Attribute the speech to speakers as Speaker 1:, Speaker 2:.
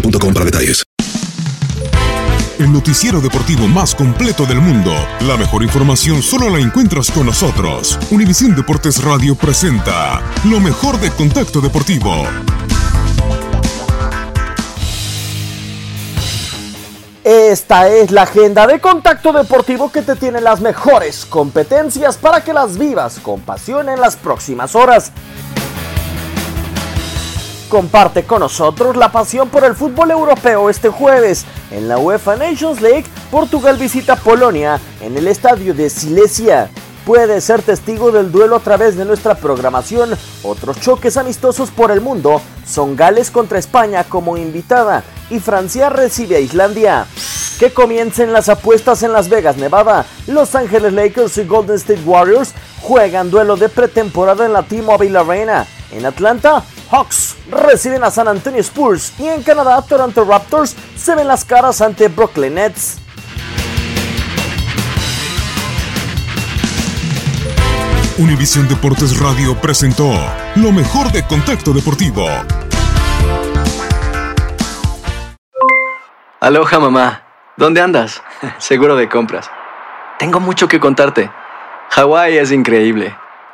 Speaker 1: boostmobile.com para detalles.
Speaker 2: El noticiero deportivo más completo del mundo. La mejor información solo la encuentras con nosotros. Univisión Deportes Radio presenta lo mejor de Contacto Deportivo.
Speaker 3: Esta es la agenda de Contacto Deportivo que te tiene las mejores competencias para que las vivas con pasión en las próximas horas. Comparte con nosotros la pasión por el fútbol europeo este jueves. En la UEFA Nations League, Portugal visita Polonia en el estadio de Silesia. Puedes ser testigo del duelo a través de nuestra programación. Otros choques amistosos por el mundo son Gales contra España como invitada y Francia recibe a Islandia. Que comiencen las apuestas en Las Vegas, Nevada. Los Ángeles Lakers y Golden State Warriors juegan duelo de pretemporada en la T-Mobile Arena. En Atlanta, Hawks reciben a San Antonio Spurs y en Canadá Toronto Raptors se ven las caras ante Brooklyn Nets.
Speaker 2: Univisión Deportes Radio presentó lo mejor de Contacto Deportivo.
Speaker 4: Aloha mamá, ¿dónde andas? Seguro de compras. Tengo mucho que contarte. Hawái es increíble.